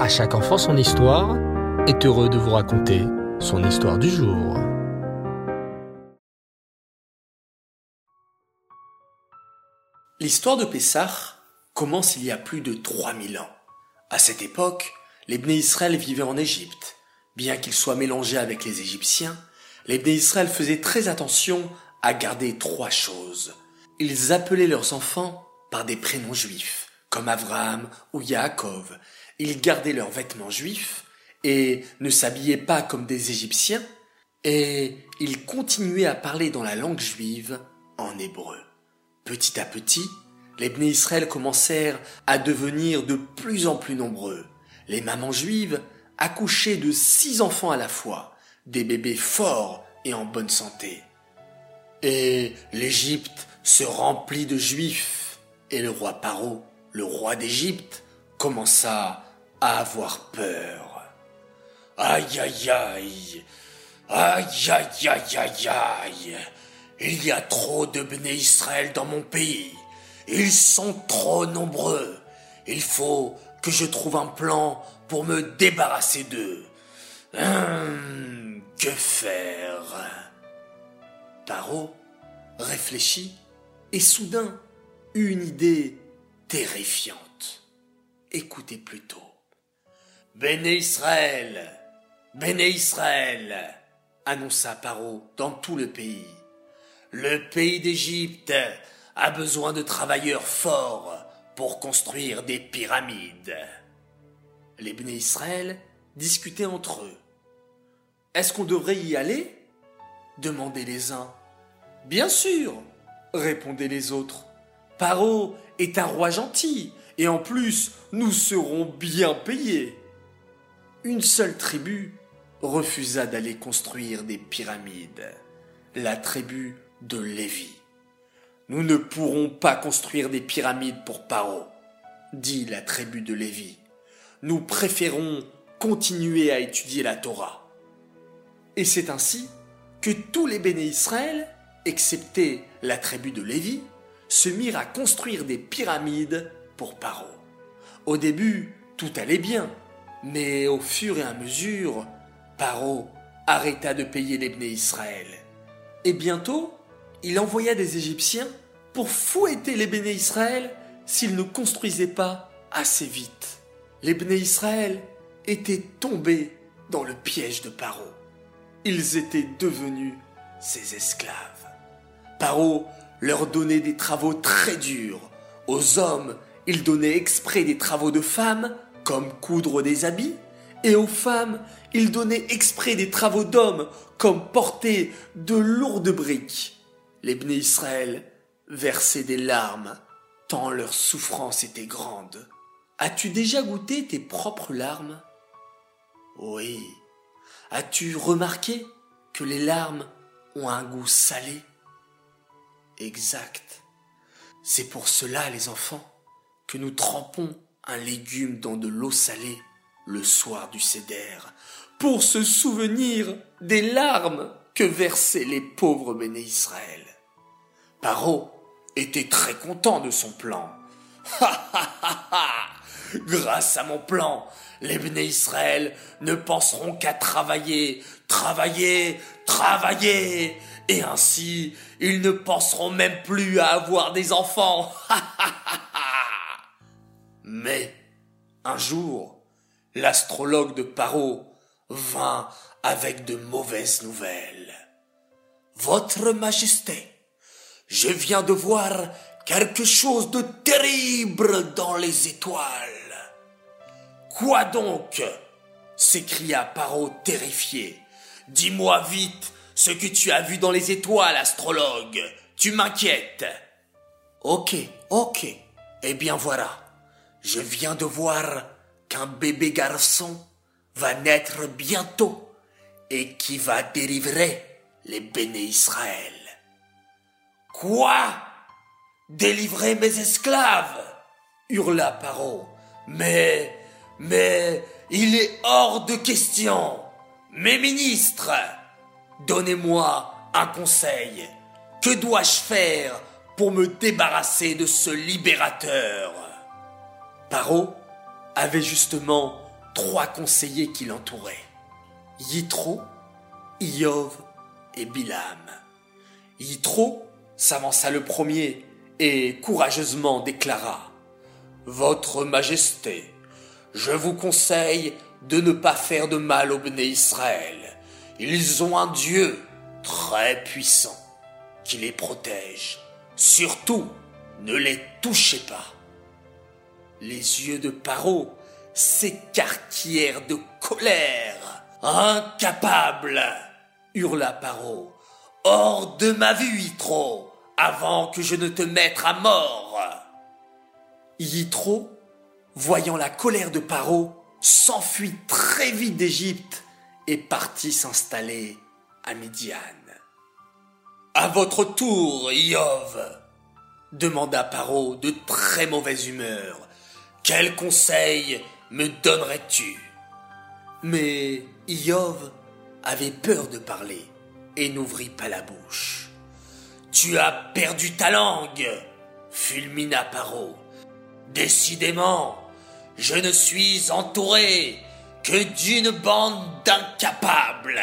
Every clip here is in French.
À chaque enfant son histoire est heureux de vous raconter son histoire du jour. L'histoire de Pessah commence il y a plus de 3000 ans. À cette époque, les Bné Israël vivaient en Égypte. Bien qu'ils soient mélangés avec les Égyptiens, les Bné Israël faisaient très attention à garder trois choses. Ils appelaient leurs enfants par des prénoms juifs, comme Abraham ou Yaakov. Ils gardaient leurs vêtements juifs et ne s'habillaient pas comme des Égyptiens, et ils continuaient à parler dans la langue juive en hébreu. Petit à petit, les Bné Israël commencèrent à devenir de plus en plus nombreux. Les mamans juives accouchaient de six enfants à la fois, des bébés forts et en bonne santé. Et l'Égypte se remplit de juifs, et le roi Paro, le roi d'Égypte, commença à avoir peur. Aïe aïe aïe, aïe aïe aïe aïe aïe, il y a trop de Bné Israël dans mon pays. Ils sont trop nombreux. Il faut que je trouve un plan pour me débarrasser d'eux. Hum, que faire? Paro réfléchit et soudain eut une idée terrifiante. Écoutez plutôt. Béné Israël, Béné Israël, annonça Paro dans tout le pays. Le pays d'Égypte a besoin de travailleurs forts pour construire des pyramides. Les Bné Israël discutaient entre eux. Est-ce qu'on devrait y aller? demandaient les uns. Bien sûr, répondaient les autres. Paro est un roi gentil, et en plus, nous serons bien payés. Une seule tribu refusa d'aller construire des pyramides, la tribu de Lévi. Nous ne pourrons pas construire des pyramides pour Paro, dit la tribu de Lévi. Nous préférons continuer à étudier la Torah. Et c'est ainsi que tous les béné Israël, excepté la tribu de Lévi, se mirent à construire des pyramides pour Paro. Au début, tout allait bien, mais au fur et à mesure, Paro arrêta de payer les béné Israël. Et bientôt, il envoya des Égyptiens pour fouetter les béné Israël s'ils ne construisaient pas assez vite. Les béné Israël étaient tombés dans le piège de Paro. Ils étaient devenus ses esclaves. Paro leur donnait des travaux très durs. Aux hommes, il donnait exprès des travaux de femmes, comme coudre des habits, et aux femmes, il donnait exprès des travaux d'hommes, comme porter de lourdes briques. Les Bné Israël versaient des larmes, tant leur souffrance était grande. As-tu déjà goûté tes propres larmes? Oui. As-tu remarqué que les larmes ont un goût salé? Exact. C'est pour cela, les enfants, que nous trempons un légume dans de l'eau salée le soir du céder, pour se souvenir des larmes que versaient les pauvres béné Israël. Paro était très content de son plan. Grâce à mon plan, les béné Israël ne penseront qu'à travailler, travailler, travailler, et ainsi ils ne penseront même plus à avoir des enfants. Mais un jour, l'astrologue de Paro vint avec de mauvaises nouvelles. Votre Majesté, je viens de voir quelque chose de terrible dans les étoiles. Quoi donc? s'écria Paro terrifié. Dis-moi vite ce que tu as vu dans les étoiles, astrologue. Tu m'inquiètes. Ok, ok. Eh bien voilà. Je viens de voir qu'un bébé garçon va naître bientôt et qui va délivrer les béné Israël. Quoi? Délivrer mes esclaves? hurla Paro. Mais, mais, il est hors de question. Mes ministres, donnez-moi un conseil. Que dois-je faire pour me débarrasser de ce libérateur? Paro avait justement trois conseillers qui l'entouraient. Yitro, Iov et Bilam. Yitro s'avança le premier et courageusement déclara Votre Majesté, je vous conseille de ne pas faire de mal au Béné Israël. Ils ont un Dieu très puissant qui les protège. Surtout, ne les touchez pas. Les yeux de Paro s'écarquillèrent de colère. Incapable hurla Paro. Hors de ma vue, Yitro, avant que je ne te mette à mort. Yitro, voyant la colère de Paro, s'enfuit très vite d'Égypte et partit s'installer à Midian. À votre tour, Iov, demanda Paro de très mauvaise humeur. Quel conseil me donnerais-tu? Mais Iov avait peur de parler et n'ouvrit pas la bouche. Tu as perdu ta langue, fulmina Paro. Décidément, je ne suis entouré que d'une bande d'incapables.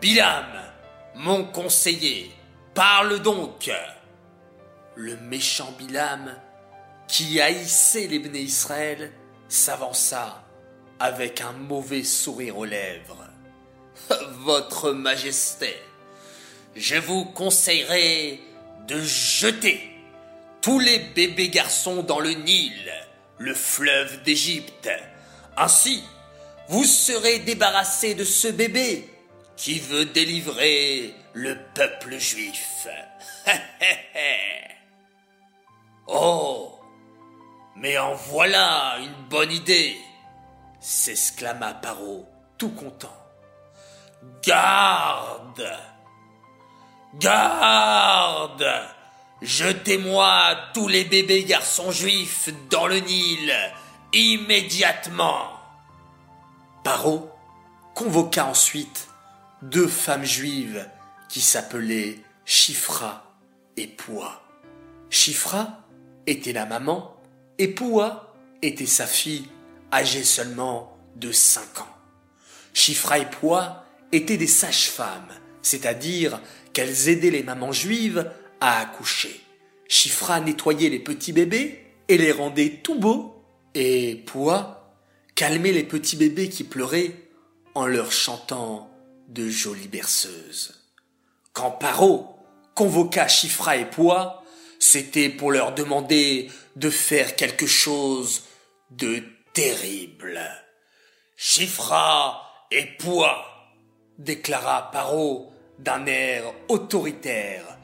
Bilam, mon conseiller, parle donc. Le méchant Bilam, qui haïssait les Béné Israël, s'avança avec un mauvais sourire aux lèvres. Votre Majesté, je vous conseillerais de jeter tous les bébés garçons dans le Nil, le fleuve d'Égypte. Ainsi, vous serez débarrassé de ce bébé qui veut délivrer le peuple juif. oh, mais en voilà une bonne idée, s'exclama Paro, tout content. Garde Garde Jetez-moi tous les bébés garçons juifs dans le Nil, immédiatement Paro convoqua ensuite deux femmes juives qui s'appelaient Chifra et Poua. Chifra était la maman et Poua était sa fille âgée seulement de cinq ans. Chifra et Poua étaient des sages-femmes, c'est-à-dire qu'elles aidaient les mamans juives à accoucher. Chifra nettoyait les petits bébés et les rendait tout beaux, et Poua calmait les petits bébés qui pleuraient en leur chantant de jolies berceuses. Quand Paro convoqua Chifra et Poua, c'était pour leur demander de faire quelque chose de terrible. Chifra et Poua, déclara Paro d'un air autoritaire.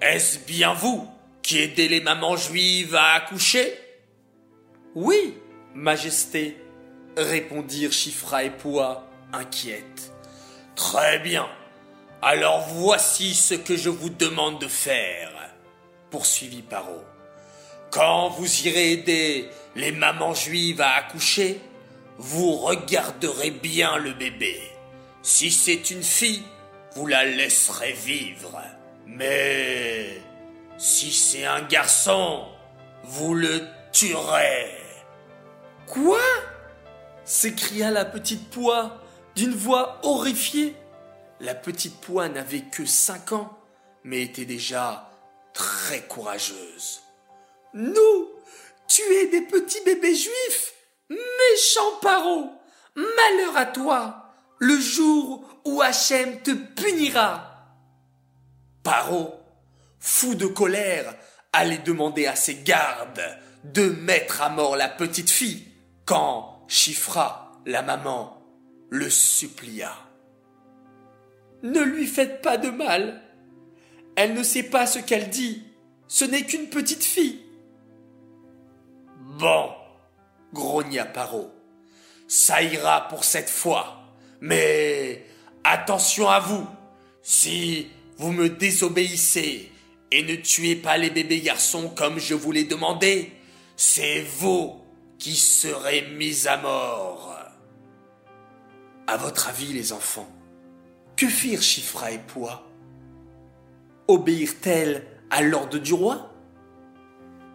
Est-ce bien vous qui aidez les mamans juives à accoucher? Oui, Majesté, répondirent Chifra et Poua inquiètes. Très bien. Alors voici ce que je vous demande de faire, poursuivit Paro. Quand vous irez aider les mamans juives à accoucher, vous regarderez bien le bébé. Si c'est une fille, vous la laisserez vivre. Mais si c'est un garçon, vous le tuerez. Quoi? s'écria la petite poix d'une voix horrifiée. La petite poix n'avait que cinq ans, mais était déjà très courageuse. Nous, tuer des petits bébés juifs Méchant paro Malheur à toi Le jour où Hachem te punira Paro, fou de colère, allait demander à ses gardes de mettre à mort la petite fille quand Chifra, la maman, le supplia. Ne lui faites pas de mal. Elle ne sait pas ce qu'elle dit. Ce n'est qu'une petite fille. Bon, grogna Paro. Ça ira pour cette fois. Mais attention à vous. Si vous me désobéissez et ne tuez pas les bébés garçons comme je vous l'ai demandé, c'est vous qui serez mis à mort. À votre avis, les enfants, que firent Chifra et Pois Obéirent-elles à l'ordre du roi?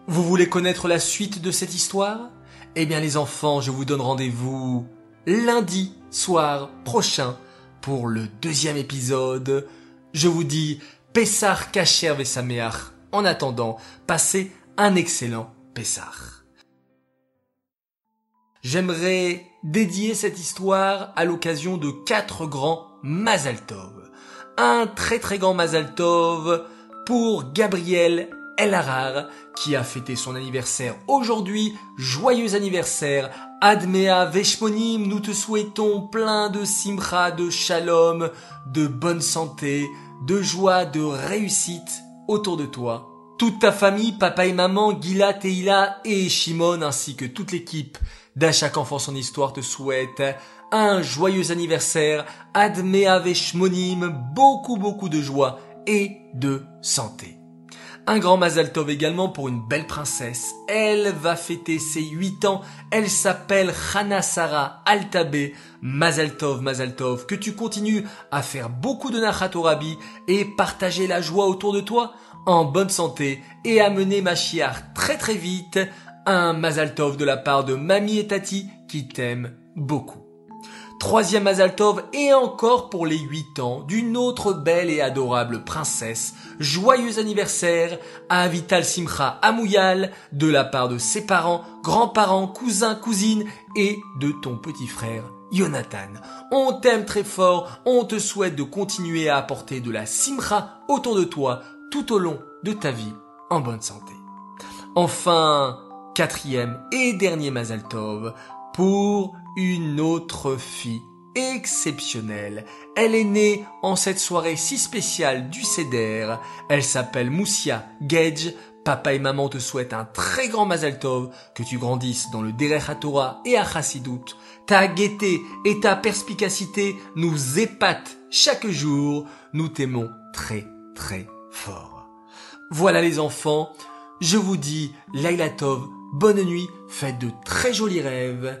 Vous voulez connaître la suite de cette histoire? Eh bien les enfants, je vous donne rendez-vous lundi soir prochain pour le deuxième épisode. Je vous dis Pessar Kacher Vesameach. En attendant, passez un excellent Pessar. J'aimerais dédier cette histoire à l'occasion de quatre grands Mazal Tov. Un très très grand Mazal Tov pour Gabriel El Harar, qui a fêté son anniversaire aujourd'hui. Joyeux anniversaire. Admea Veshmonim, nous te souhaitons plein de simcha, de shalom, de bonne santé, de joie, de réussite autour de toi. Toute ta famille, papa et maman, Gila, Teila et Shimon, ainsi que toute l'équipe d'À chaque enfant son histoire te souhaite un joyeux anniversaire, Admea Veshmonim, beaucoup beaucoup de joie et de santé. Un grand Mazal Tov également pour une belle princesse. Elle va fêter ses 8 ans. Elle s'appelle Hana Sarah Altabé. Mazal Tov, Mazal Tov, que tu continues à faire beaucoup de Nachatorabi et partager la joie autour de toi en bonne santé et à mener Machiar très très vite. Un Mazal Tov de la part de Mamie et Tati qui t'aiment beaucoup. Troisième Mazaltov et encore pour les 8 ans d'une autre belle et adorable princesse. Joyeux anniversaire à Vital Simcha Amouyal de la part de ses parents, grands-parents, cousins, cousines et de ton petit frère Jonathan. On t'aime très fort, on te souhaite de continuer à apporter de la Simcha autour de toi tout au long de ta vie en bonne santé. Enfin, quatrième et dernier Mazaltov pour une autre fille exceptionnelle. Elle est née en cette soirée si spéciale du Seder. Elle s'appelle Moussia Gage. Papa et maman te souhaitent un très grand Mazal Tov, que tu grandisses dans le Derech HaTorah et à Chassidut. Ta gaieté et ta perspicacité nous épatent chaque jour. Nous t'aimons très très fort. Voilà les enfants, je vous dis Laila Tov, bonne nuit, faites de très jolis rêves